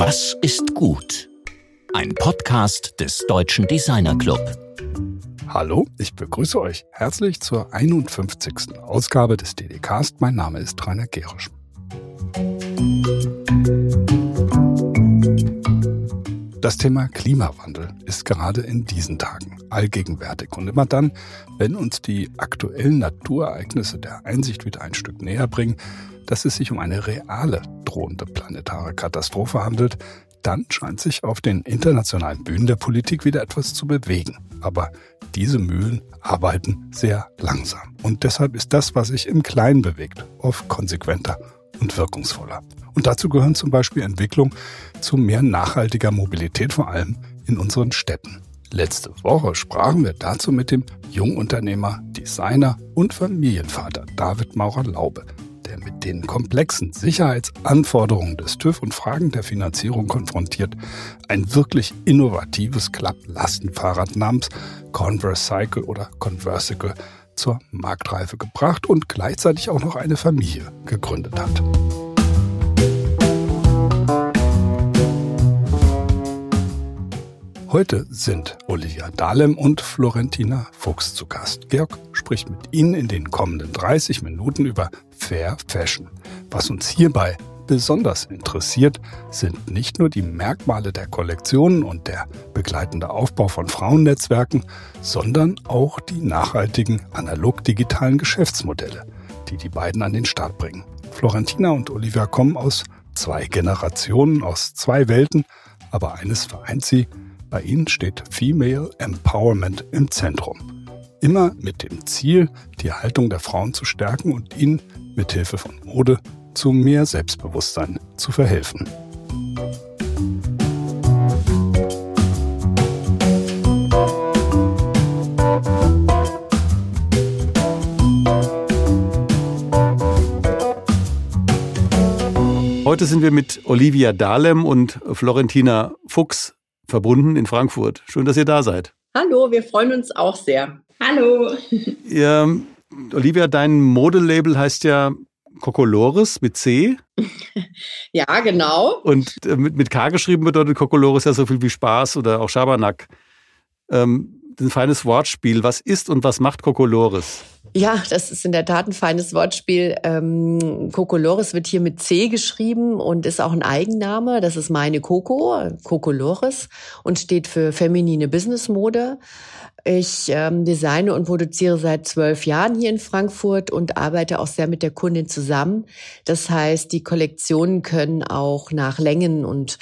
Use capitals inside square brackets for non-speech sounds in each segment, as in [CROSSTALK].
Was ist gut? Ein Podcast des Deutschen Designer Club. Hallo, ich begrüße euch herzlich zur 51. Ausgabe des DDcast. Mein Name ist Rainer Gerisch. Das Thema Klimawandel ist gerade in diesen Tagen allgegenwärtig. Und immer dann, wenn uns die aktuellen Naturereignisse der Einsicht wieder ein Stück näher bringen, dass es sich um eine reale drohende planetare Katastrophe handelt, dann scheint sich auf den internationalen Bühnen der Politik wieder etwas zu bewegen. Aber diese Mühlen arbeiten sehr langsam. Und deshalb ist das, was sich im Kleinen bewegt, oft konsequenter und wirkungsvoller. Und dazu gehören zum Beispiel Entwicklung zu mehr nachhaltiger Mobilität, vor allem in unseren Städten. Letzte Woche sprachen wir dazu mit dem Jungunternehmer, Designer und Familienvater David Maurer-Laube der mit den komplexen Sicherheitsanforderungen des TÜV und Fragen der Finanzierung konfrontiert, ein wirklich innovatives Klapplastenfahrrad namens Converse Cycle oder Conversicle zur Marktreife gebracht und gleichzeitig auch noch eine Familie gegründet hat. Heute sind Olivia Dahlem und Florentina Fuchs zu Gast. Georg spricht mit Ihnen in den kommenden 30 Minuten über Fair Fashion. Was uns hierbei besonders interessiert, sind nicht nur die Merkmale der Kollektionen und der begleitende Aufbau von Frauennetzwerken, sondern auch die nachhaltigen analog-digitalen Geschäftsmodelle, die die beiden an den Start bringen. Florentina und Olivia kommen aus zwei Generationen, aus zwei Welten, aber eines vereint sie, bei ihnen steht Female Empowerment im Zentrum. Immer mit dem Ziel, die Haltung der Frauen zu stärken und ihnen mit Hilfe von Mode zu mehr Selbstbewusstsein zu verhelfen. Heute sind wir mit Olivia Dahlem und Florentina Fuchs verbunden in Frankfurt. Schön, dass ihr da seid. Hallo, wir freuen uns auch sehr. Hallo. [LAUGHS] Ja, Olivia, dein Modelabel heißt ja Kokolores mit C. [LAUGHS] ja, genau. Und äh, mit, mit K geschrieben bedeutet Kokolores ja so viel wie Spaß oder auch Schabernack. Ähm, ein feines Wortspiel. Was ist und was macht Kokolores? Ja, das ist in der Tat ein feines Wortspiel. Ähm, Kokolores wird hier mit C geschrieben und ist auch ein Eigenname. Das ist meine Coco, Kokolores, und steht für feminine Businessmode. Ich ähm, designe und produziere seit zwölf Jahren hier in Frankfurt und arbeite auch sehr mit der Kundin zusammen. Das heißt, die Kollektionen können auch nach Längen und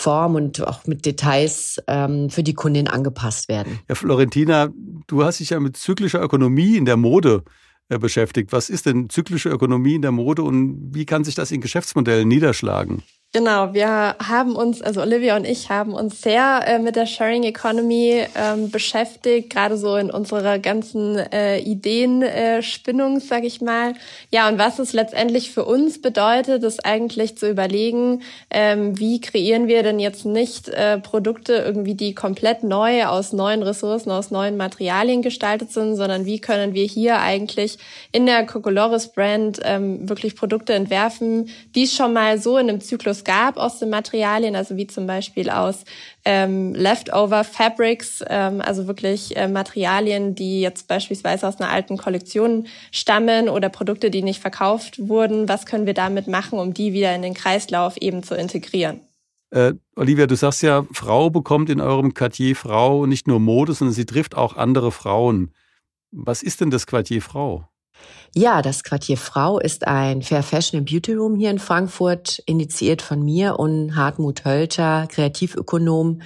Form und auch mit Details ähm, für die Kundin angepasst werden. Ja, Florentina, du hast dich ja mit zyklischer Ökonomie in der Mode äh, beschäftigt. Was ist denn zyklische Ökonomie in der Mode und wie kann sich das in Geschäftsmodellen niederschlagen? Genau, wir haben uns, also Olivia und ich haben uns sehr äh, mit der Sharing Economy ähm, beschäftigt, gerade so in unserer ganzen äh, Ideenspinnung, äh, sag ich mal. Ja, und was es letztendlich für uns bedeutet, ist eigentlich zu überlegen, ähm, wie kreieren wir denn jetzt nicht äh, Produkte irgendwie, die komplett neu aus neuen Ressourcen, aus neuen Materialien gestaltet sind, sondern wie können wir hier eigentlich in der Cocolores Brand ähm, wirklich Produkte entwerfen, die schon mal so in einem Zyklus es gab aus den Materialien, also wie zum Beispiel aus ähm, Leftover Fabrics, ähm, also wirklich äh, Materialien, die jetzt beispielsweise aus einer alten Kollektion stammen oder Produkte, die nicht verkauft wurden. Was können wir damit machen, um die wieder in den Kreislauf eben zu integrieren? Äh, Olivia, du sagst ja, Frau bekommt in eurem Quartier Frau nicht nur Mode, sondern sie trifft auch andere Frauen. Was ist denn das Quartier Frau? Ja, das Quartier Frau ist ein Fair Fashion and Beauty Room hier in Frankfurt, initiiert von mir und Hartmut Hölter, Kreativökonom,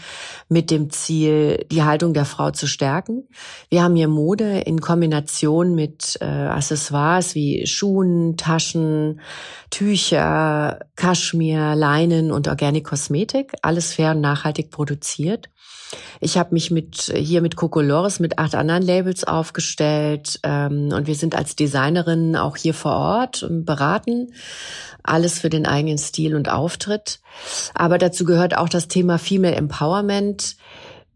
mit dem Ziel, die Haltung der Frau zu stärken. Wir haben hier Mode in Kombination mit äh, Accessoires wie Schuhen, Taschen, Tücher, Kaschmir, Leinen und Organic Kosmetik, alles fair und nachhaltig produziert. Ich habe mich mit hier mit Cocolores mit acht anderen Labels aufgestellt ähm, und wir sind als Designerinnen auch hier vor Ort beraten. Alles für den eigenen Stil und Auftritt. Aber dazu gehört auch das Thema Female Empowerment.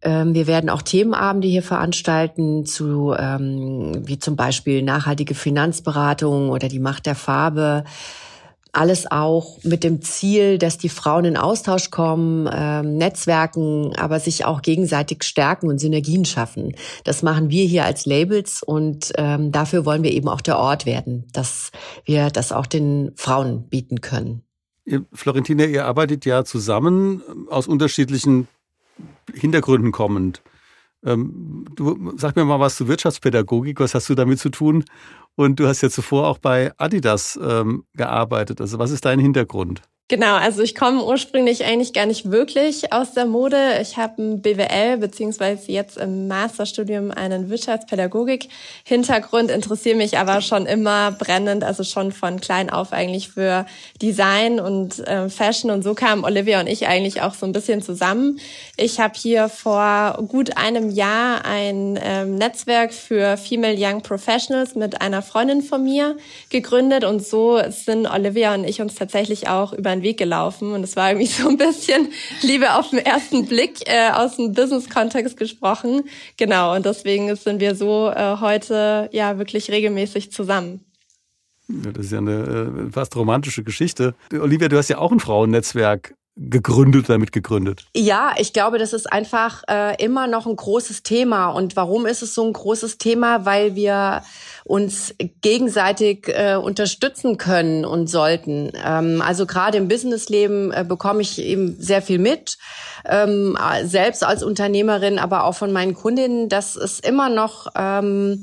Ähm, wir werden auch Themenabende hier veranstalten zu, ähm, wie zum Beispiel nachhaltige Finanzberatung oder die Macht der Farbe Alles auch mit dem Ziel, dass die Frauen in Austausch kommen, ähm, Netzwerken, aber sich auch gegenseitig stärken und Synergien schaffen. Das machen wir hier als Labels und ähm, dafür wollen wir eben auch der Ort werden, dass wir das auch den Frauen bieten können. Ihr, Florentina, ihr arbeitet ja zusammen aus unterschiedlichen Hintergründen kommend. Ähm, du sag mir mal was zur Wirtschaftspädagogik, was hast du damit zu tun? Und du hast ja zuvor auch bei Adidas ähm, gearbeitet. Also was ist dein Hintergrund? Genau, also ich komme ursprünglich eigentlich gar nicht wirklich aus der Mode. Ich habe ein BWL beziehungsweise jetzt im Masterstudium einen Wirtschaftspädagogik-Hintergrund, interessiere mich aber schon immer brennend, also schon von klein auf eigentlich für Design und äh, Fashion. Und so kamen Olivia und ich eigentlich auch so ein bisschen zusammen. Ich habe hier vor gut einem Jahr ein ähm, Netzwerk für Female Young Professionals mit einer Freundin von mir gegründet und so sind Olivia und ich uns tatsächlich auch über meinen Weg gelaufen und es war irgendwie [LAUGHS] so ein bisschen Liebe auf den ersten Blick äh, aus dem Business-Kontext gesprochen. Genau, und deswegen sind wir so äh, heute ja wirklich regelmäßig zusammen. Ja, das ist ja eine äh, fast romantische Geschichte. Olivia, du hast ja auch ein Frauennetzwerk gegründet oder mitgegründet? Ja, ich glaube, das ist einfach äh, immer noch ein großes Thema. Und warum ist es so ein großes Thema? Weil wir uns gegenseitig äh, unterstützen können und sollten. Ähm, also gerade im Businessleben äh, bekomme ich eben sehr viel mit, ähm, selbst als Unternehmerin, aber auch von meinen Kundinnen, dass es immer noch ähm,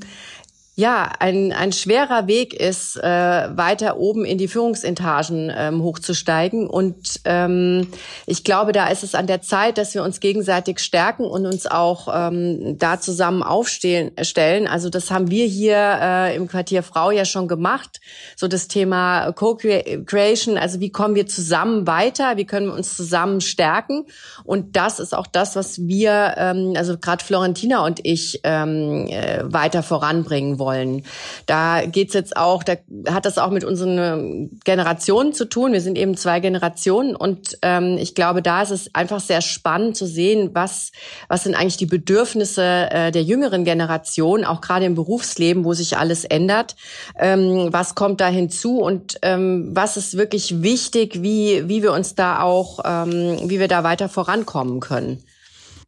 ja, ein, ein schwerer Weg ist, äh, weiter oben in die Führungsetagen ähm, hochzusteigen. Und ähm, ich glaube, da ist es an der Zeit, dass wir uns gegenseitig stärken und uns auch ähm, da zusammen aufstellen. Stellen. Also das haben wir hier äh, im Quartier Frau ja schon gemacht. So das Thema Co-Creation, also wie kommen wir zusammen weiter, wie können wir uns zusammen stärken. Und das ist auch das, was wir, ähm, also gerade Florentina und ich, ähm, äh, weiter voranbringen wollen wollen. Da geht's jetzt auch, da hat das auch mit unseren ähm, Generationen zu tun. Wir sind eben zwei Generationen und ähm, ich glaube, da ist es einfach sehr spannend zu sehen, was, was sind eigentlich die Bedürfnisse äh, der jüngeren Generation, auch gerade im Berufsleben, wo sich alles ändert. Ähm, was kommt da hinzu und ähm, was ist wirklich wichtig, wie, wie wir uns da auch, ähm, wie wir da weiter vorankommen können.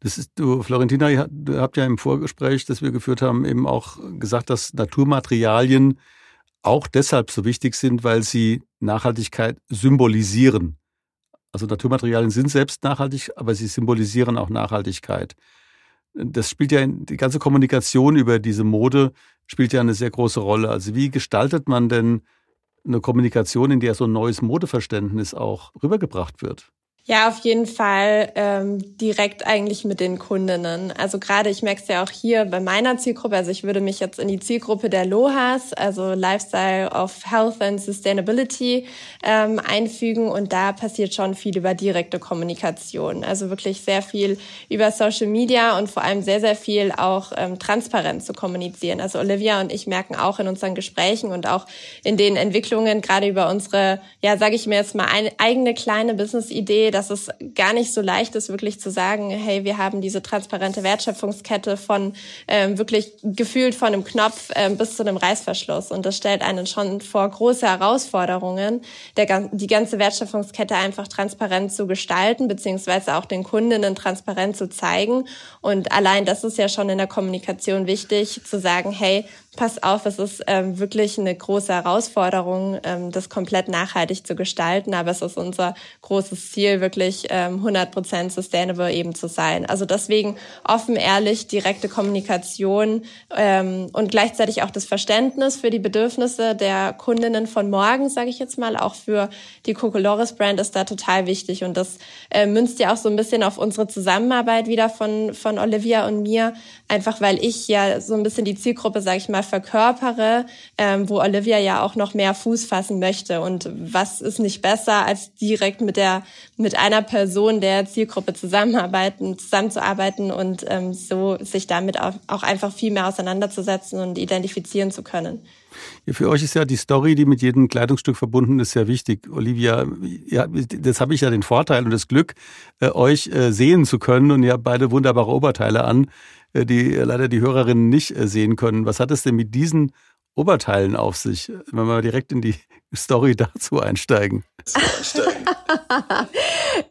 Das ist, du, Florentina, ihr habt ja im Vorgespräch, das wir geführt haben, eben auch gesagt, dass Naturmaterialien auch deshalb so wichtig sind, weil sie Nachhaltigkeit symbolisieren. Also Naturmaterialien sind selbst nachhaltig, aber sie symbolisieren auch Nachhaltigkeit. Das spielt ja die ganze Kommunikation über diese Mode spielt ja eine sehr große Rolle. Also wie gestaltet man denn eine Kommunikation, in der so ein neues Modeverständnis auch rübergebracht wird? Ja, auf jeden Fall ähm, direkt eigentlich mit den Kundinnen. Also gerade, ich merke es ja auch hier bei meiner Zielgruppe, also ich würde mich jetzt in die Zielgruppe der LOHAS, also Lifestyle of Health and Sustainability, ähm, einfügen und da passiert schon viel über direkte Kommunikation. Also wirklich sehr viel über Social Media und vor allem sehr, sehr viel auch ähm, transparent zu kommunizieren. Also Olivia und ich merken auch in unseren Gesprächen und auch in den Entwicklungen, gerade über unsere, ja, sage ich mir jetzt mal, eine eigene kleine Business-Idee, dass es gar nicht so leicht ist, wirklich zu sagen, hey, wir haben diese transparente Wertschöpfungskette von ähm, wirklich gefühlt von einem Knopf ähm, bis zu einem Reißverschluss. Und das stellt einen schon vor große Herausforderungen, der, die ganze Wertschöpfungskette einfach transparent zu gestalten, beziehungsweise auch den Kundinnen transparent zu zeigen. Und allein das ist ja schon in der Kommunikation wichtig, zu sagen, hey, pass auf, es ist ähm, wirklich eine große Herausforderung, ähm, das komplett nachhaltig zu gestalten. Aber es ist unser großes Ziel, wirklich ähm, 100% sustainable eben zu sein. Also deswegen offen, ehrlich, direkte Kommunikation ähm, und gleichzeitig auch das Verständnis für die Bedürfnisse der Kundinnen von morgen, sage ich jetzt mal, auch für die Cocolores Brand ist da total wichtig. Und das äh, münzt ja auch so ein bisschen auf unsere Zusammenarbeit wieder von, von Olivia und mir, einfach weil ich ja so ein bisschen die Zielgruppe, sage ich mal, verkörpere, ähm, wo Olivia ja auch noch mehr Fuß fassen möchte. Und was ist nicht besser, als direkt mit der mit einer Person der Zielgruppe zusammenarbeiten, zusammenzuarbeiten und ähm, so sich damit auch, auch einfach viel mehr auseinanderzusetzen und identifizieren zu können. Ja, für euch ist ja die Story, die mit jedem Kleidungsstück verbunden ist, sehr wichtig. Olivia, ja, das habe ich ja den Vorteil und das Glück, äh, euch äh, sehen zu können und ihr habt beide wunderbare Oberteile an. Äh, die leider die Hörerinnen nicht äh, sehen können. Was hat es denn mit diesen Oberteilen auf sich, wenn wir direkt in die Story dazu einsteigen. [LAUGHS]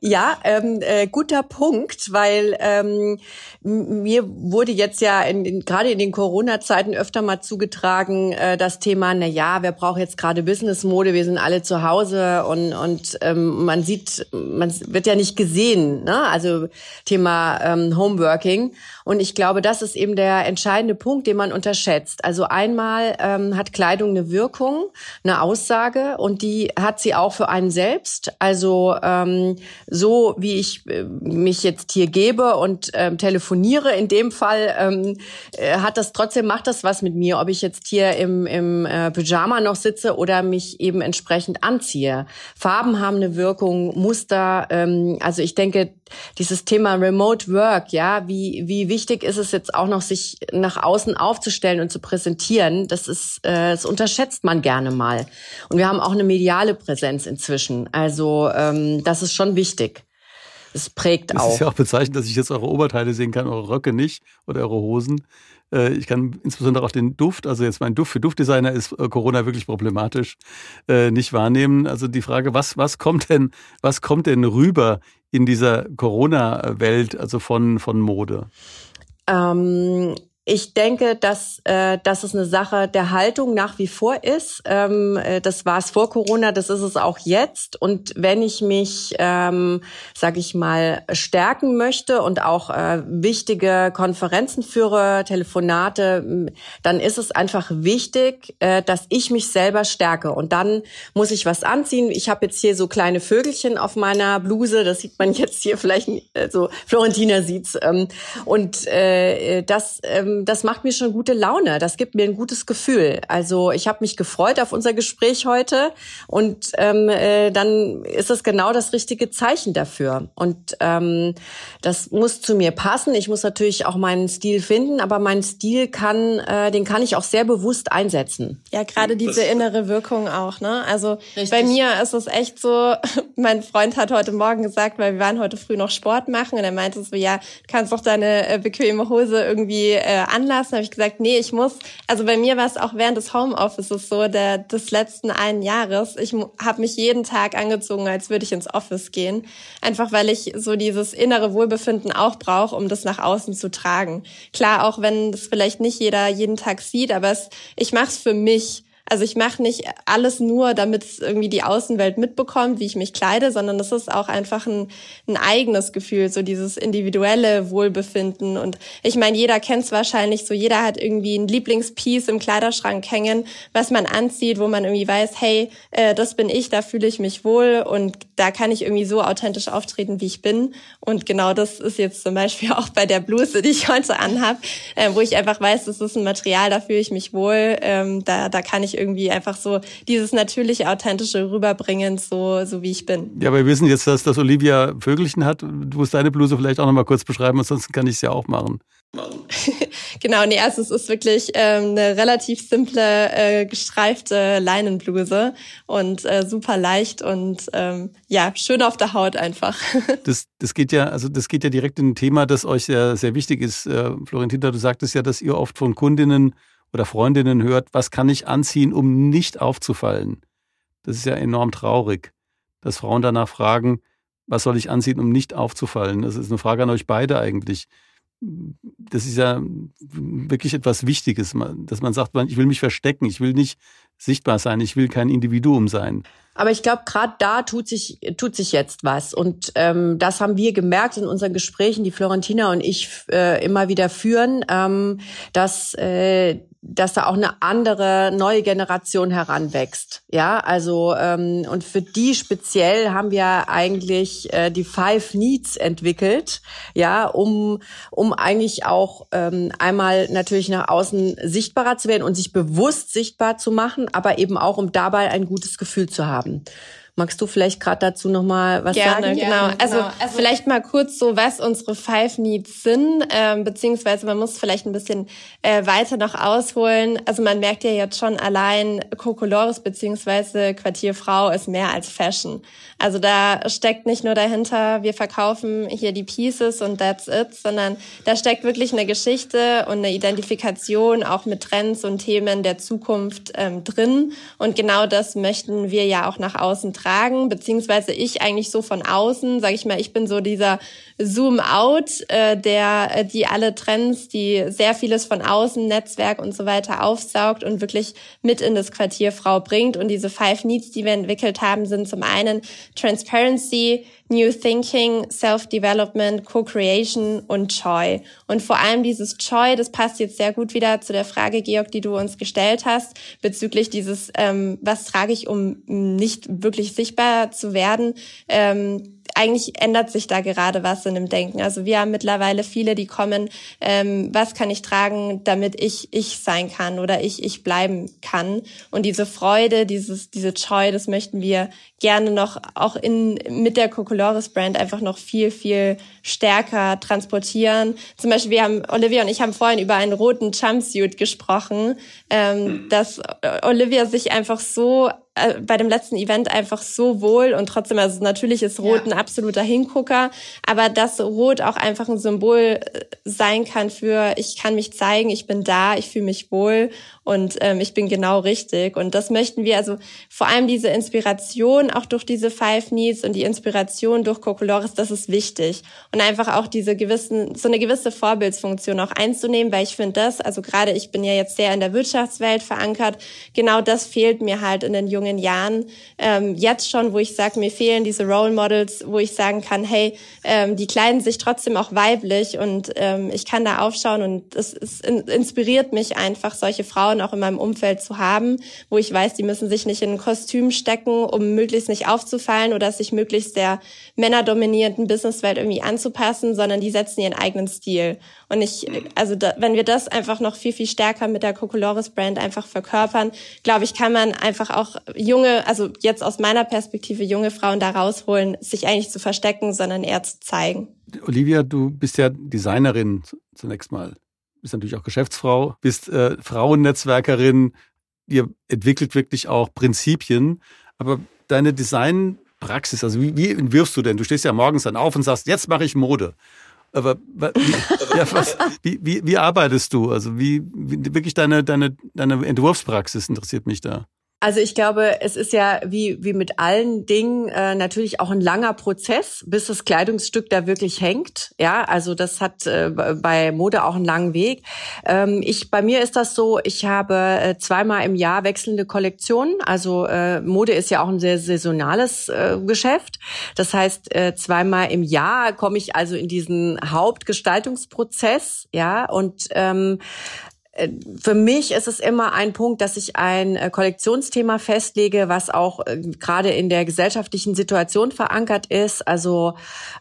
ja, ähm, äh, guter Punkt, weil ähm, mir wurde jetzt ja in, in, gerade in den Corona-Zeiten öfter mal zugetragen, äh, das Thema, na ja, wer braucht jetzt gerade Business-Mode, wir sind alle zu Hause und, und ähm, man sieht, man wird ja nicht gesehen, ne? also Thema ähm, Homeworking. Und ich glaube, das ist eben der entscheidende Punkt, den man unterschätzt. Also einmal ähm, hat Kleidung eine Wirkung, eine Aussage und die hat sie auch für einen selbst. Also ähm, so wie ich äh, mich jetzt hier gebe und ähm, telefoniere, in dem Fall ähm, äh, hat das trotzdem macht das was mit mir, ob ich jetzt hier im, im äh, Pyjama noch sitze oder mich eben entsprechend anziehe. Farben haben eine Wirkung, Muster. Ähm, also ich denke, dieses Thema Remote Work, ja, wie wie wichtig ist es jetzt auch noch, sich nach außen aufzustellen und zu präsentieren? Das ist, äh, das unterschätzt man gerne mal. Und wir haben auch eine mediale Präsenz inzwischen. Also ähm, das ist schon wichtig. Es prägt das auch. Es ist ja auch bezeichnend, dass ich jetzt eure Oberteile sehen kann, eure Röcke nicht oder eure Hosen. Äh, ich kann insbesondere auch den Duft, also jetzt mein Duft für Duftdesigner ist äh, Corona wirklich problematisch, äh, nicht wahrnehmen. Also die Frage, was, was kommt denn, was kommt denn rüber in dieser Corona-Welt, also von, von Mode? Ähm, ich denke, dass, äh, dass es eine Sache der Haltung nach wie vor ist. Ähm, äh, das war es vor Corona, das ist es auch jetzt. Und wenn ich mich, ähm, sage ich mal, stärken möchte und auch äh, wichtige Konferenzen führe, Telefonate, dann ist es einfach wichtig, äh, dass ich mich selber stärke. Und dann muss ich was anziehen. Ich habe jetzt hier so kleine Vögelchen auf meiner Bluse. Das sieht man jetzt hier vielleicht, äh, so Florentina sieht's. Ähm, und äh, das ähm, das macht mir schon gute Laune. Das gibt mir ein gutes Gefühl. Also ich habe mich gefreut auf unser Gespräch heute und ähm, äh, dann ist es genau das richtige Zeichen dafür. Und ähm, das muss zu mir passen. Ich muss natürlich auch meinen Stil finden, aber mein Stil kann, äh, den kann ich auch sehr bewusst einsetzen. Ja, gerade diese innere Wirkung auch. Ne? Also Richtig. bei mir ist es echt so. [LAUGHS] Mein Freund hat heute Morgen gesagt, weil wir waren heute früh noch Sport machen und er meinte so, ja, du kannst doch deine äh, bequeme Hose irgendwie äh, anlassen, habe ich gesagt, nee, ich muss, also bei mir war es auch während des Homeoffices so, der, des letzten einen Jahres, ich habe mich jeden Tag angezogen, als würde ich ins Office gehen, einfach weil ich so dieses innere Wohlbefinden auch brauche, um das nach außen zu tragen. Klar, auch wenn das vielleicht nicht jeder jeden Tag sieht, aber es, ich mache es für mich also ich mache nicht alles nur, damit es irgendwie die Außenwelt mitbekommt, wie ich mich kleide, sondern es ist auch einfach ein, ein eigenes Gefühl, so dieses individuelle Wohlbefinden. Und ich meine, jeder kennt es wahrscheinlich so, jeder hat irgendwie ein Lieblingspiece im Kleiderschrank hängen, was man anzieht, wo man irgendwie weiß, hey, äh, das bin ich, da fühle ich mich wohl und da kann ich irgendwie so authentisch auftreten, wie ich bin. Und genau das ist jetzt zum Beispiel [LAUGHS] auch bei der Bluse, die ich heute anhab, äh, wo ich einfach weiß, das ist ein Material, da fühle ich mich wohl, ähm, da, da kann ich irgendwie einfach so dieses natürliche, authentische rüberbringen, so, so wie ich bin. Ja, aber wir wissen jetzt, dass das Olivia Vögelchen hat. Du musst deine Bluse vielleicht auch noch mal kurz beschreiben, ansonsten kann ich es ja auch machen. [LAUGHS] genau, nee, also es ist wirklich ähm, eine relativ simple, äh, gestreifte Leinenbluse und äh, super leicht und ähm, ja, schön auf der Haut einfach. [LAUGHS] das, das geht ja, also das geht ja direkt in ein Thema, das euch sehr, sehr wichtig ist. Äh, Florentina, du sagtest ja, dass ihr oft von Kundinnen oder Freundinnen hört, was kann ich anziehen, um nicht aufzufallen? Das ist ja enorm traurig, dass Frauen danach fragen, was soll ich anziehen, um nicht aufzufallen? Das ist eine Frage an euch beide eigentlich. Das ist ja wirklich etwas Wichtiges, dass man sagt, ich will mich verstecken, ich will nicht sichtbar sein, ich will kein Individuum sein. Aber ich glaube, gerade da tut sich, tut sich jetzt was. Und ähm, das haben wir gemerkt in unseren Gesprächen, die Florentina und ich äh, immer wieder führen, ähm, dass äh, dass da auch eine andere neue Generation heranwächst. Ja, also ähm, und für die speziell haben wir eigentlich äh, die Five Needs entwickelt, ja, um um eigentlich auch ähm, einmal natürlich nach außen sichtbarer zu werden und sich bewusst sichtbar zu machen, aber eben auch um dabei ein gutes Gefühl zu haben. Magst du vielleicht gerade dazu noch mal was Gerne, sagen? Genau. Gerne, also, genau. Also vielleicht mal kurz so, was unsere Five Needs sind, ähm, beziehungsweise man muss vielleicht ein bisschen äh, weiter noch ausholen. Also man merkt ja jetzt schon allein Kokolores beziehungsweise Quartierfrau ist mehr als Fashion. Also da steckt nicht nur dahinter, wir verkaufen hier die Pieces und that's it, sondern da steckt wirklich eine Geschichte und eine Identifikation auch mit Trends und Themen der Zukunft ähm, drin. Und genau das möchten wir ja auch nach außen tragen, beziehungsweise ich eigentlich so von außen, sage ich mal, ich bin so dieser Zoom-out, äh, der äh, die alle Trends, die sehr vieles von außen, Netzwerk und so weiter aufsaugt und wirklich mit in das Quartier Frau bringt. Und diese Five Needs, die wir entwickelt haben, sind zum einen Transparency, New Thinking, Self-Development, Co-Creation und Joy. Und vor allem dieses Joy, das passt jetzt sehr gut wieder zu der Frage, Georg, die du uns gestellt hast, bezüglich dieses, ähm, was trage ich, um nicht wirklich sichtbar zu werden. Ähm, eigentlich ändert sich da gerade was in dem Denken. Also wir haben mittlerweile viele, die kommen, ähm, was kann ich tragen, damit ich ich sein kann oder ich ich bleiben kann. Und diese Freude, dieses diese Joy, das möchten wir gerne noch auch in mit der Cocolores Brand einfach noch viel viel stärker transportieren. Zum Beispiel wir haben Olivia und ich haben vorhin über einen roten Jumpsuit gesprochen, ähm, dass Olivia sich einfach so äh, bei dem letzten Event einfach so wohl und trotzdem, also natürlich ist Rot ja. ein absoluter Hingucker, aber dass Rot auch einfach ein Symbol äh, sein kann für, ich kann mich zeigen, ich bin da, ich fühle mich wohl und ähm, ich bin genau richtig. Und das möchten wir, also vor allem diese Inspiration auch durch diese Five Needs und die Inspiration durch Cocolores, das ist wichtig. Und einfach auch diese gewissen, so eine gewisse Vorbildsfunktion auch einzunehmen, weil ich finde das, also gerade ich bin ja jetzt sehr in der Wirtschaftswelt verankert, genau das fehlt mir halt in den jungen Jahren. Ähm, jetzt schon, wo ich sage, mir fehlen diese Role Models, wo ich sagen kann, hey, ähm, die kleiden sich trotzdem auch weiblich und ähm, ich kann da aufschauen und es, es inspiriert mich einfach, solche Frauen auch in meinem Umfeld zu haben, wo ich weiß, die müssen sich nicht in ein Kostüm stecken, um möglichst nicht aufzufallen oder sich möglichst der männerdominierenden Businesswelt irgendwie anzupassen, sondern die setzen ihren eigenen Stil. Und ich, also da, wenn wir das einfach noch viel, viel stärker mit der Cocolores Brand einfach verkörpern, glaube ich, kann man einfach auch junge, also jetzt aus meiner Perspektive junge Frauen da rausholen, sich eigentlich zu verstecken, sondern eher zu zeigen. Olivia, du bist ja Designerin zunächst mal bist natürlich auch Geschäftsfrau, bist äh, Frauennetzwerkerin, ihr entwickelt wirklich auch Prinzipien. Aber deine Designpraxis, also wie, wie entwirfst du denn? Du stehst ja morgens dann auf und sagst, jetzt mache ich Mode. Aber wie, [LAUGHS] ja, was, wie, wie, wie arbeitest du? Also wie, wie wirklich deine, deine, deine Entwurfspraxis interessiert mich da. Also ich glaube, es ist ja wie, wie mit allen Dingen äh, natürlich auch ein langer Prozess, bis das Kleidungsstück da wirklich hängt. Ja, also das hat äh, bei Mode auch einen langen Weg. Ähm, ich, bei mir ist das so, ich habe äh, zweimal im Jahr wechselnde Kollektionen. Also äh, Mode ist ja auch ein sehr saisonales äh, Geschäft. Das heißt, äh, zweimal im Jahr komme ich also in diesen Hauptgestaltungsprozess. Ja, und ähm, äh, für mich ist es immer ein Punkt, dass ich ein äh, Kollektionsthema festlege, was auch äh, gerade in der gesellschaftlichen Situation verankert ist. Also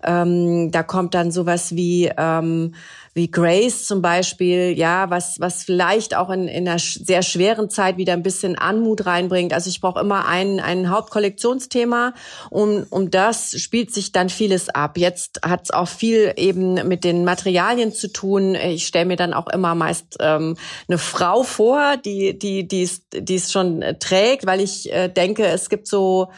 ähm, da kommt dann sowas wie ähm, wie Grace zum Beispiel, ja, was, was vielleicht auch in, in einer sehr schweren Zeit wieder ein bisschen Anmut reinbringt. Also ich brauche immer ein, ein Hauptkollektionsthema und um das spielt sich dann vieles ab. Jetzt hat es auch viel eben mit den Materialien zu tun. Ich stelle mir dann auch immer meist ähm, eine Frau vor, die, die, die es schon trägt, weil ich äh, denke, es gibt so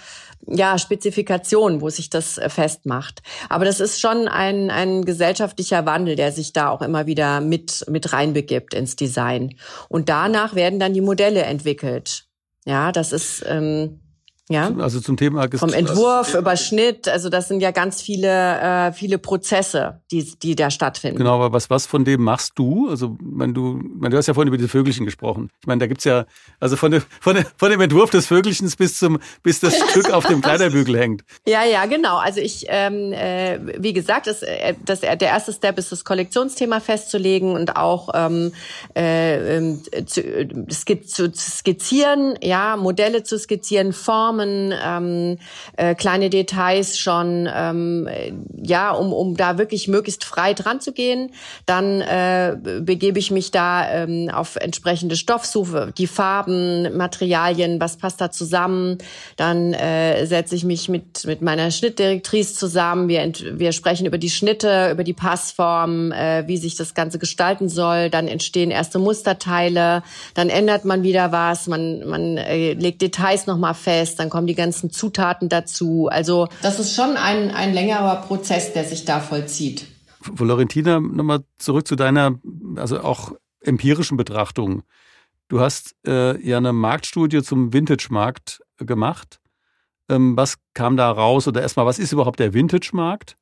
ja, Spezifikation, wo sich das äh, festmacht. Aber das ist schon ein, ein gesellschaftlicher Wandel, der sich da auch immer wieder mit, mit reinbegibt ins Design. Und danach werden dann die Modelle entwickelt. Ja, das ist, ähm, ja. Also zum Thema vom Entwurf über Schnitt, also das sind ja ganz viele äh, viele Prozesse, die die da stattfinden. Genau, aber was was von dem machst du? Also wenn du, wenn du hast ja vorhin über die Vögelchen gesprochen. Ich meine, da gibt's ja also von dem von, dem, von dem Entwurf des Vögelchens bis zum bis das [LAUGHS] Stück auf dem Kleiderbügel hängt. Ja, ja, genau. Also ich ähm, äh, wie gesagt, das, äh, das der erste Step ist das Kollektionsthema festzulegen und auch ähm, äh, ähm, zu, zu skizzieren, ja, Modelle zu skizzieren, Formen Formen, ähm, äh, kleine Details schon, ähm, ja, um, um da wirklich möglichst frei dran zu gehen. Dann äh, begebe ich mich da ähm, auf entsprechende Stoffsuche, die Farben, Materialien, was passt da zusammen. Dann äh, setze ich mich mit, mit meiner Schnittdirektrice zusammen. Wir, wir sprechen über die Schnitte, über die Passform, äh, wie sich das Ganze gestalten soll. Dann entstehen erste Musterteile. Dann ändert man wieder was. Man, man äh, legt Details nochmal fest. Dann kommen die ganzen Zutaten dazu. Also das ist schon ein, ein längerer Prozess, der sich da vollzieht. Florentina, nochmal zurück zu deiner, also auch empirischen Betrachtung. Du hast äh, ja eine Marktstudie zum Vintage-Markt gemacht. Ähm, was kam da raus? Oder erstmal, was ist überhaupt der Vintage-Markt?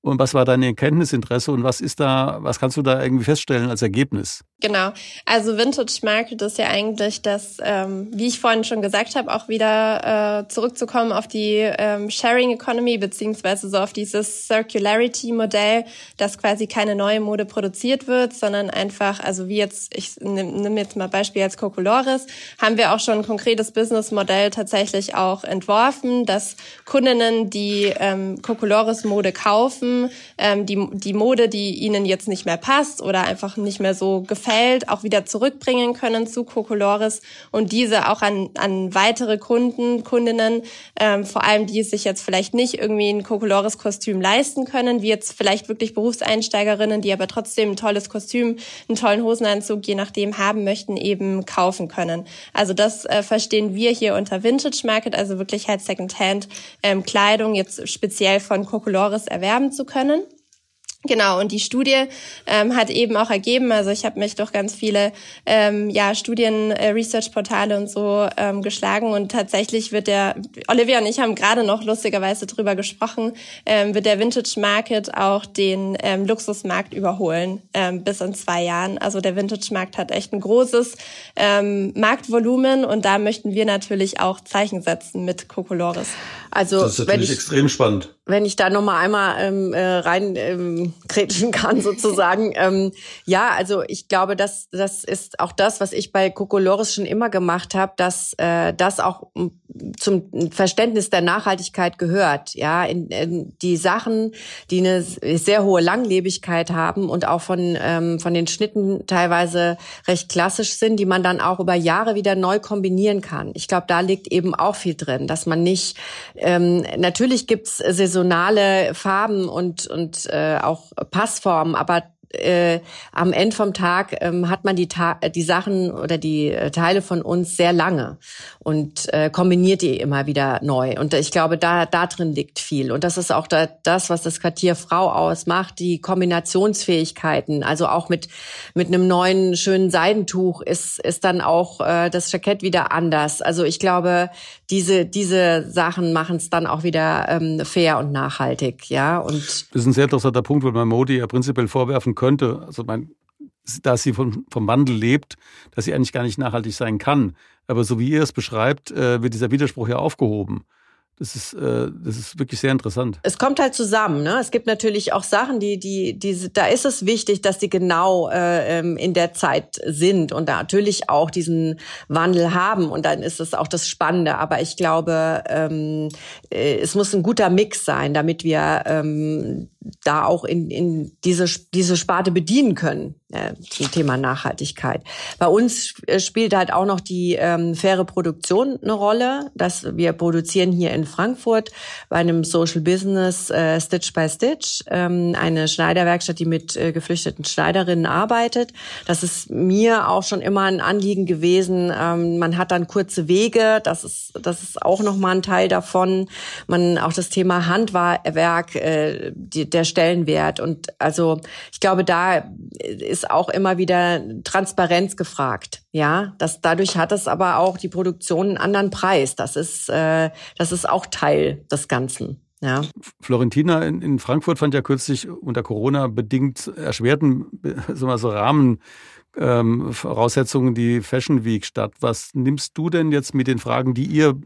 Und was war dein Erkenntnisinteresse und was ist da, was kannst du da irgendwie feststellen als Ergebnis? Genau. Also Vintage Market ist ja eigentlich das, ähm, wie ich vorhin schon gesagt habe, auch wieder äh, zurückzukommen auf die ähm, Sharing Economy beziehungsweise so auf dieses Circularity Modell, dass quasi keine neue Mode produziert wird, sondern einfach, also wie jetzt, ich nehme jetzt mal Beispiel als Cocolores, haben wir auch schon ein konkretes Businessmodell tatsächlich auch entworfen, dass Kundinnen, die ähm, Cocolores Mode kaufen, ähm, die, die Mode, die ihnen jetzt nicht mehr passt oder einfach nicht mehr so gefällt, auch wieder zurückbringen können zu Cocolores und diese auch an, an weitere Kunden, Kundinnen, ähm, vor allem die sich jetzt vielleicht nicht irgendwie ein Cocolores Kostüm leisten können, wie jetzt vielleicht wirklich Berufseinsteigerinnen, die aber trotzdem ein tolles Kostüm, einen tollen Hosenanzug, je nachdem haben möchten, eben kaufen können. Also das äh, verstehen wir hier unter Vintage Market, also wirklich halt Secondhand ähm, Kleidung jetzt speziell von Cocolores erwerben zu können. Genau, und die Studie ähm, hat eben auch ergeben, also ich habe mich durch ganz viele ähm, ja, Studien, äh, Research-Portale und so ähm, geschlagen und tatsächlich wird der, Olivia und ich haben gerade noch lustigerweise drüber gesprochen, ähm, wird der Vintage Market auch den ähm, Luxusmarkt überholen ähm, bis in zwei Jahren. Also der Vintage Markt hat echt ein großes ähm, Marktvolumen und da möchten wir natürlich auch Zeichen setzen mit Cocolores. Also das ist natürlich ich, extrem spannend. Wenn ich da noch mal einmal ähm, äh, rein ähm, kretschen kann sozusagen, [LAUGHS] ähm, ja, also ich glaube, dass das ist auch das, was ich bei Kokolores schon immer gemacht habe, dass äh, das auch zum Verständnis der Nachhaltigkeit gehört. Ja, in, in die Sachen, die eine sehr hohe Langlebigkeit haben und auch von ähm, von den Schnitten teilweise recht klassisch sind, die man dann auch über Jahre wieder neu kombinieren kann. Ich glaube, da liegt eben auch viel drin, dass man nicht ähm, natürlich gibt's saisonale Farben und, und äh, auch Passformen, aber äh, am Ende vom Tag ähm, hat man die, Ta die Sachen oder die äh, Teile von uns sehr lange und äh, kombiniert die immer wieder neu. Und ich glaube, da, da drin liegt viel. Und das ist auch da, das, was das Quartier Frau ausmacht, die Kombinationsfähigkeiten. Also auch mit, mit einem neuen, schönen Seidentuch ist, ist dann auch äh, das Jackett wieder anders. Also ich glaube, diese, diese Sachen machen es dann auch wieder ähm, fair und nachhaltig. Ja, und das ist ein sehr interessanter Punkt, weil man Modi ja prinzipiell vorwerfen könnte, also mein, dass sie vom, vom Wandel lebt, dass sie eigentlich gar nicht nachhaltig sein kann. Aber so wie ihr es beschreibt, äh, wird dieser Widerspruch ja aufgehoben. Das ist, äh, das ist wirklich sehr interessant. Es kommt halt zusammen. Ne? Es gibt natürlich auch Sachen, die, die, die, da ist es wichtig, dass sie genau äh, ähm, in der Zeit sind und da natürlich auch diesen Wandel haben. Und dann ist es auch das Spannende. Aber ich glaube, ähm, äh, es muss ein guter Mix sein, damit wir ähm, da auch in, in diese, diese Sparte bedienen können äh, zum Thema Nachhaltigkeit. Bei uns äh, spielt halt auch noch die ähm, faire Produktion eine Rolle. Dass wir produzieren hier in Frankfurt bei einem Social Business äh, Stitch by Stitch, ähm, eine Schneiderwerkstatt, die mit äh, geflüchteten Schneiderinnen arbeitet. Das ist mir auch schon immer ein Anliegen gewesen. Ähm, man hat dann kurze Wege, das ist, das ist auch nochmal ein Teil davon. Man auch das Thema Handwerk, äh, die, der Stellenwert. Und also ich glaube, da ist auch immer wieder Transparenz gefragt. Ja, das dadurch hat es aber auch die Produktion einen anderen Preis. Das ist, äh, das ist auch Teil des Ganzen. Ja. Florentina in, in Frankfurt fand ja kürzlich unter Corona bedingt erschwerten [LAUGHS] so mal Rahmen ähm, Voraussetzungen die Fashion Week statt. Was nimmst du denn jetzt mit den Fragen, die ihr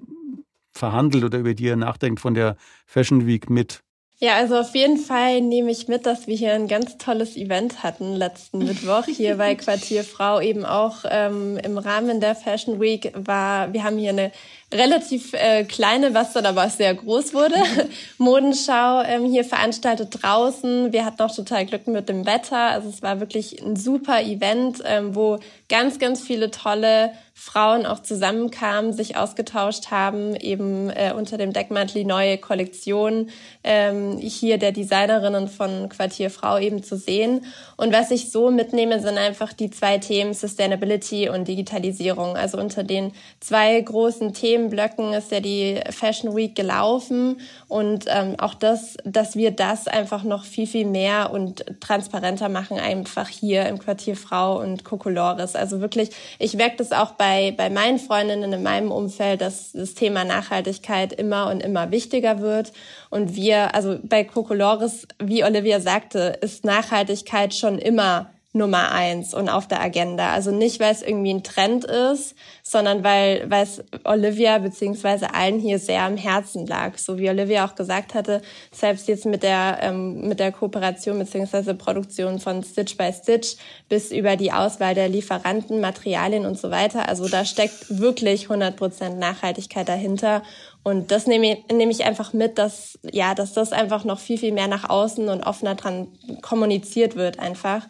verhandelt oder über die ihr nachdenkt von der Fashion Week mit? Ja, also auf jeden Fall nehme ich mit, dass wir hier ein ganz tolles Event hatten letzten Mittwoch hier bei [LAUGHS] Quartier Frau eben auch ähm, im Rahmen der Fashion Week war. Wir haben hier eine relativ äh, kleine, was dann aber sehr groß wurde, [LAUGHS] Modenschau ähm, hier veranstaltet draußen. Wir hatten auch total Glück mit dem Wetter. Also es war wirklich ein super Event, ähm, wo ganz, ganz viele tolle Frauen auch zusammenkamen, sich ausgetauscht haben, eben äh, unter dem Deckmantel neue Kollektion ähm, hier der Designerinnen von Quartier Frau eben zu sehen. Und was ich so mitnehme, sind einfach die zwei Themen Sustainability und Digitalisierung. Also unter den zwei großen Themenblöcken ist ja die Fashion Week gelaufen und ähm, auch das, dass wir das einfach noch viel, viel mehr und transparenter machen, einfach hier im Quartier Frau und Kokolores. Also wirklich, ich merke das auch bei, bei meinen Freundinnen in meinem Umfeld, dass das Thema Nachhaltigkeit immer und immer wichtiger wird. Und wir, also bei Kokolores, wie Olivia sagte, ist Nachhaltigkeit schon immer Nummer eins und auf der Agenda. Also nicht, weil es irgendwie ein Trend ist, sondern weil, weil es Olivia beziehungsweise allen hier sehr am Herzen lag. So wie Olivia auch gesagt hatte, selbst jetzt mit der, ähm, mit der Kooperation beziehungsweise Produktion von Stitch by Stitch bis über die Auswahl der Lieferanten, Materialien und so weiter. Also da steckt wirklich 100 Prozent Nachhaltigkeit dahinter. Und das nehme ich, nehme ich einfach mit, dass, ja, dass das einfach noch viel, viel mehr nach außen und offener dran kommuniziert wird einfach.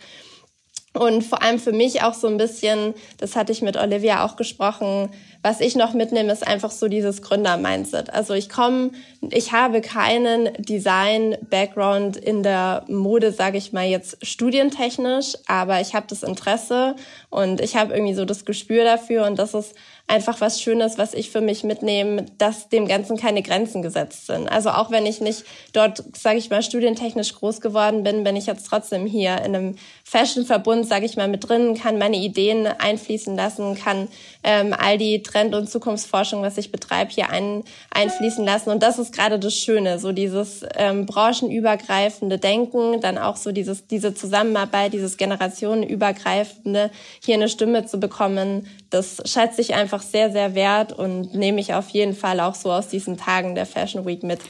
Und vor allem für mich auch so ein bisschen, das hatte ich mit Olivia auch gesprochen, was ich noch mitnehme, ist einfach so dieses Gründer-Mindset. Also ich komme, ich habe keinen Design-Background in der Mode, sage ich mal jetzt studientechnisch, aber ich habe das Interesse und ich habe irgendwie so das Gespür dafür und das ist einfach was Schönes, was ich für mich mitnehme, dass dem Ganzen keine Grenzen gesetzt sind. Also auch wenn ich nicht dort, sage ich mal, studientechnisch groß geworden bin, bin ich jetzt trotzdem hier in einem Fashion-Verbund, sage ich mal, mit drin, kann meine Ideen einfließen lassen, kann ähm, all die Trend- und Zukunftsforschung, was ich betreibe, hier ein, einfließen lassen. Und das ist gerade das Schöne, so dieses ähm, branchenübergreifende Denken, dann auch so dieses, diese Zusammenarbeit, dieses generationenübergreifende, hier eine Stimme zu bekommen, das schätze ich einfach sehr, sehr wert und nehme ich auf jeden Fall auch so aus diesen Tagen der Fashion Week mit.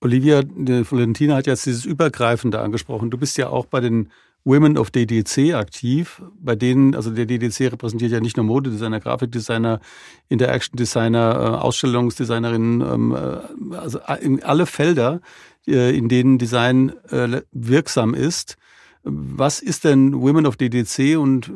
Olivia, Valentina hat jetzt dieses Übergreifende angesprochen. Du bist ja auch bei den Women of DDC aktiv, bei denen, also der DDC repräsentiert ja nicht nur Modedesigner, Grafikdesigner, Interaction Designer, äh, Ausstellungsdesignerinnen, ähm, äh, also alle Felder, äh, in denen Design wirksam ist. Was ist denn Women of DDC und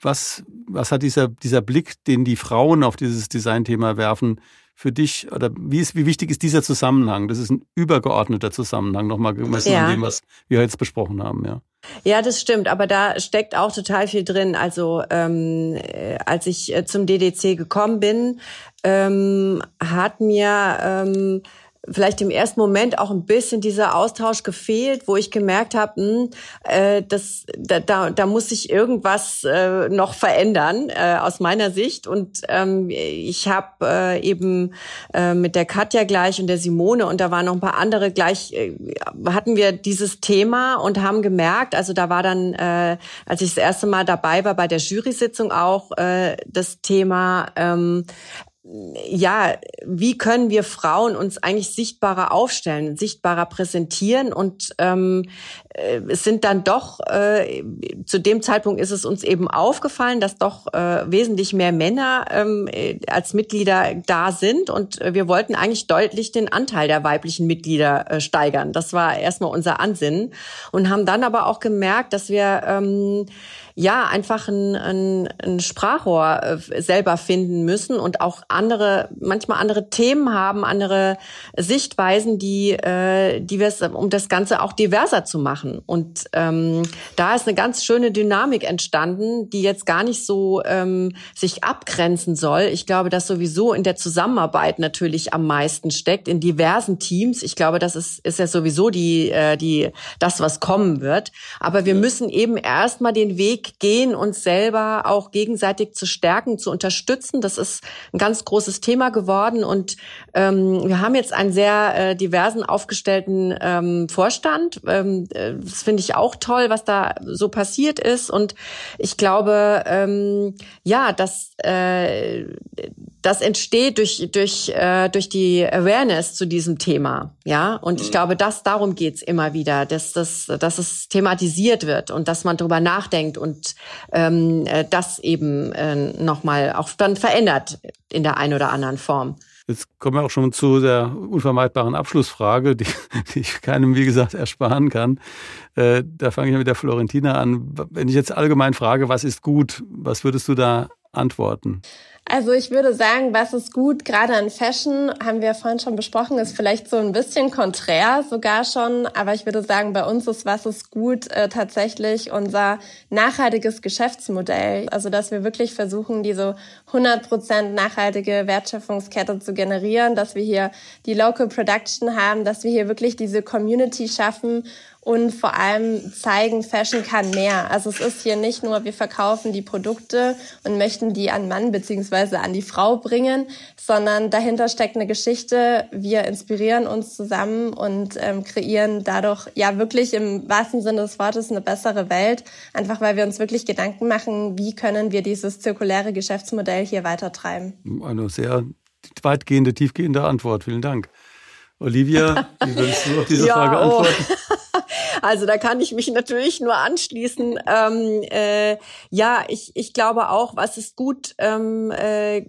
was, was hat dieser, dieser Blick, den die Frauen auf dieses Designthema werfen, für dich oder wie, ist, wie wichtig ist dieser Zusammenhang? Das ist ein übergeordneter Zusammenhang, nochmal gemessen ja. an dem, was wir jetzt besprochen haben, ja. Ja, das stimmt, aber da steckt auch total viel drin. Also ähm, äh, als ich äh, zum DDC gekommen bin, ähm, hat mir ähm, vielleicht im ersten Moment auch ein bisschen dieser Austausch gefehlt, wo ich gemerkt habe, hm, äh, das, da, da, da muss sich irgendwas äh, noch verändern äh, aus meiner Sicht. Und ähm, ich habe äh, eben äh, mit der Katja gleich und der Simone und da waren noch ein paar andere gleich, äh, hatten wir dieses Thema und haben gemerkt, also da war dann, äh, als ich das erste Mal dabei war bei der Jury-Sitzung auch äh, das Thema, ähm, ja, wie können wir Frauen uns eigentlich sichtbarer aufstellen, sichtbarer präsentieren? Und ähm, äh, es sind dann doch äh, zu dem Zeitpunkt ist es uns eben aufgefallen, dass doch äh, wesentlich mehr Männer ähm, äh, als Mitglieder da sind und wir wollten eigentlich deutlich den Anteil der weiblichen Mitglieder äh, steigern. Das war erstmal unser Ansinnen und haben dann aber auch gemerkt, dass wir ähm, ja einfach ein, ein, ein Sprachrohr äh, selber finden müssen und auch andere, manchmal andere Themen haben, andere Sichtweisen, die, äh, die wir um das Ganze auch diverser zu machen. Und ähm, da ist eine ganz schöne Dynamik entstanden, die jetzt gar nicht so ähm, sich abgrenzen soll. Ich glaube, dass sowieso in der Zusammenarbeit natürlich am meisten steckt, in diversen Teams. Ich glaube, das ist, ist ja sowieso die, äh, die, das, was kommen wird. Aber wir müssen eben erstmal den Weg gehen, uns selber auch gegenseitig zu stärken, zu unterstützen. Das ist ein ganz ganz großes Thema geworden und ähm, wir haben jetzt einen sehr äh, diversen aufgestellten ähm, Vorstand. Ähm, das finde ich auch toll, was da so passiert ist und ich glaube, ähm, ja, dass äh, das entsteht durch durch äh, durch die Awareness zu diesem Thema, ja. Und ich mhm. glaube, dass darum geht's immer wieder, dass das dass es thematisiert wird und dass man darüber nachdenkt und ähm, äh, das eben äh, nochmal auch dann verändert in der einen oder anderen Form. Jetzt kommen wir auch schon zu der unvermeidbaren Abschlussfrage, die, [LAUGHS] die ich keinem, wie gesagt, ersparen kann. Äh, da fange ich mit der Florentina an. Wenn ich jetzt allgemein frage, was ist gut, was würdest du da antworten? Also ich würde sagen, was ist gut, gerade an Fashion, haben wir vorhin schon besprochen, ist vielleicht so ein bisschen konträr sogar schon. Aber ich würde sagen, bei uns ist was ist gut äh, tatsächlich unser nachhaltiges Geschäftsmodell. Also dass wir wirklich versuchen, diese 100% nachhaltige Wertschöpfungskette zu generieren, dass wir hier die Local Production haben, dass wir hier wirklich diese Community schaffen und vor allem zeigen, Fashion kann mehr. Also es ist hier nicht nur, wir verkaufen die Produkte und möchten die an Mann beziehungsweise an die Frau bringen, sondern dahinter steckt eine Geschichte. Wir inspirieren uns zusammen und ähm, kreieren dadurch ja wirklich im wahrsten Sinne des Wortes eine bessere Welt, einfach weil wir uns wirklich Gedanken machen, wie können wir dieses zirkuläre Geschäftsmodell hier weitertreiben. Eine sehr weitgehende, tiefgehende Antwort. Vielen Dank. Olivia, wie würdest du auf diese ja, Frage oh. antworten? Oh. [LAUGHS] Also da kann ich mich natürlich nur anschließen. Ähm, äh, ja, ich, ich glaube auch, was ist gut ähm, äh,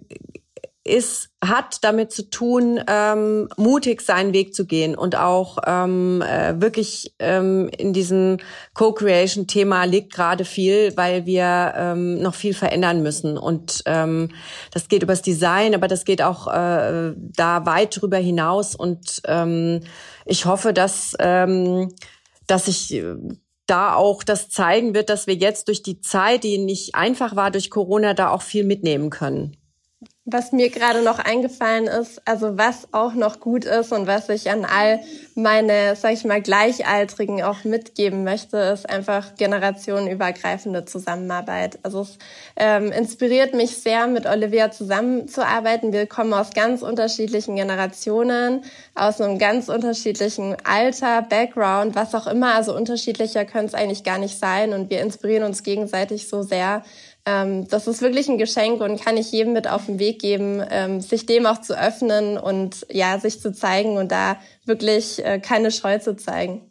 ist, hat damit zu tun, ähm, mutig seinen Weg zu gehen und auch ähm, äh, wirklich ähm, in diesem Co-Creation-Thema liegt gerade viel, weil wir ähm, noch viel verändern müssen. Und ähm, das geht übers Design, aber das geht auch äh, da weit drüber hinaus. Und ähm, ich hoffe, dass ähm, dass ich äh, da auch das zeigen wird, dass wir jetzt durch die Zeit, die nicht einfach war durch Corona, da auch viel mitnehmen können. Was mir gerade noch eingefallen ist, also was auch noch gut ist und was ich an all meine, sag ich mal, Gleichaltrigen auch mitgeben möchte, ist einfach generationenübergreifende Zusammenarbeit. Also es ähm, inspiriert mich sehr, mit Olivia zusammenzuarbeiten. Wir kommen aus ganz unterschiedlichen Generationen, aus einem ganz unterschiedlichen Alter, Background, was auch immer. Also unterschiedlicher könnte es eigentlich gar nicht sein und wir inspirieren uns gegenseitig so sehr ähm, das ist wirklich ein Geschenk und kann ich jedem mit auf den Weg geben, ähm, sich dem auch zu öffnen und ja, sich zu zeigen und da wirklich äh, keine Scheu zu zeigen.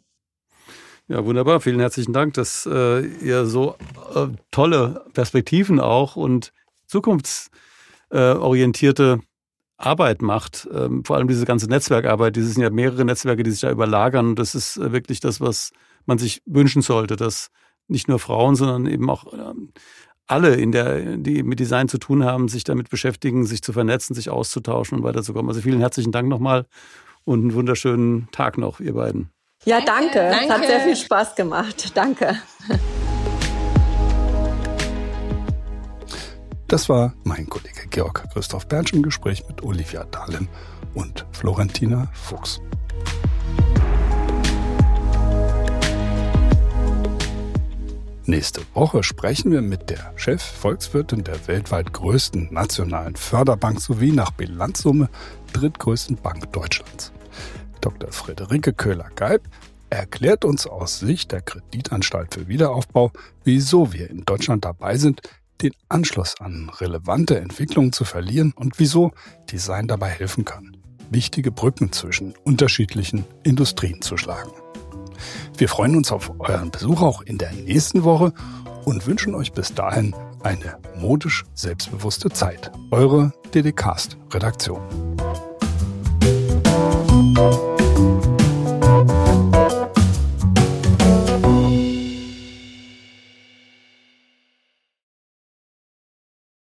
Ja, wunderbar. Vielen herzlichen Dank, dass äh, ihr so äh, tolle Perspektiven auch und zukunftsorientierte Arbeit macht. Ähm, vor allem diese ganze Netzwerkarbeit. Dieses sind ja mehrere Netzwerke, die sich da überlagern. Und das ist äh, wirklich das, was man sich wünschen sollte, dass nicht nur Frauen, sondern eben auch ähm, alle, in der, die mit Design zu tun haben, sich damit beschäftigen, sich zu vernetzen, sich auszutauschen und weiterzukommen. Also vielen herzlichen Dank nochmal und einen wunderschönen Tag noch, ihr beiden. Ja, danke. danke. Es hat sehr viel Spaß gemacht. Danke. Das war mein Kollege Georg Christoph Bernsch im Gespräch mit Olivia Dahlem und Florentina Fuchs. Nächste Woche sprechen wir mit der Chefvolkswirtin der weltweit größten nationalen Förderbank sowie nach Bilanzsumme drittgrößten Bank Deutschlands. Dr. Friederike Köhler-Geib erklärt uns aus Sicht der Kreditanstalt für Wiederaufbau, wieso wir in Deutschland dabei sind, den Anschluss an relevante Entwicklungen zu verlieren und wieso Design dabei helfen kann, wichtige Brücken zwischen unterschiedlichen Industrien zu schlagen. Wir freuen uns auf euren Besuch auch in der nächsten Woche und wünschen euch bis dahin eine modisch selbstbewusste Zeit. Eure DDcast-Redaktion.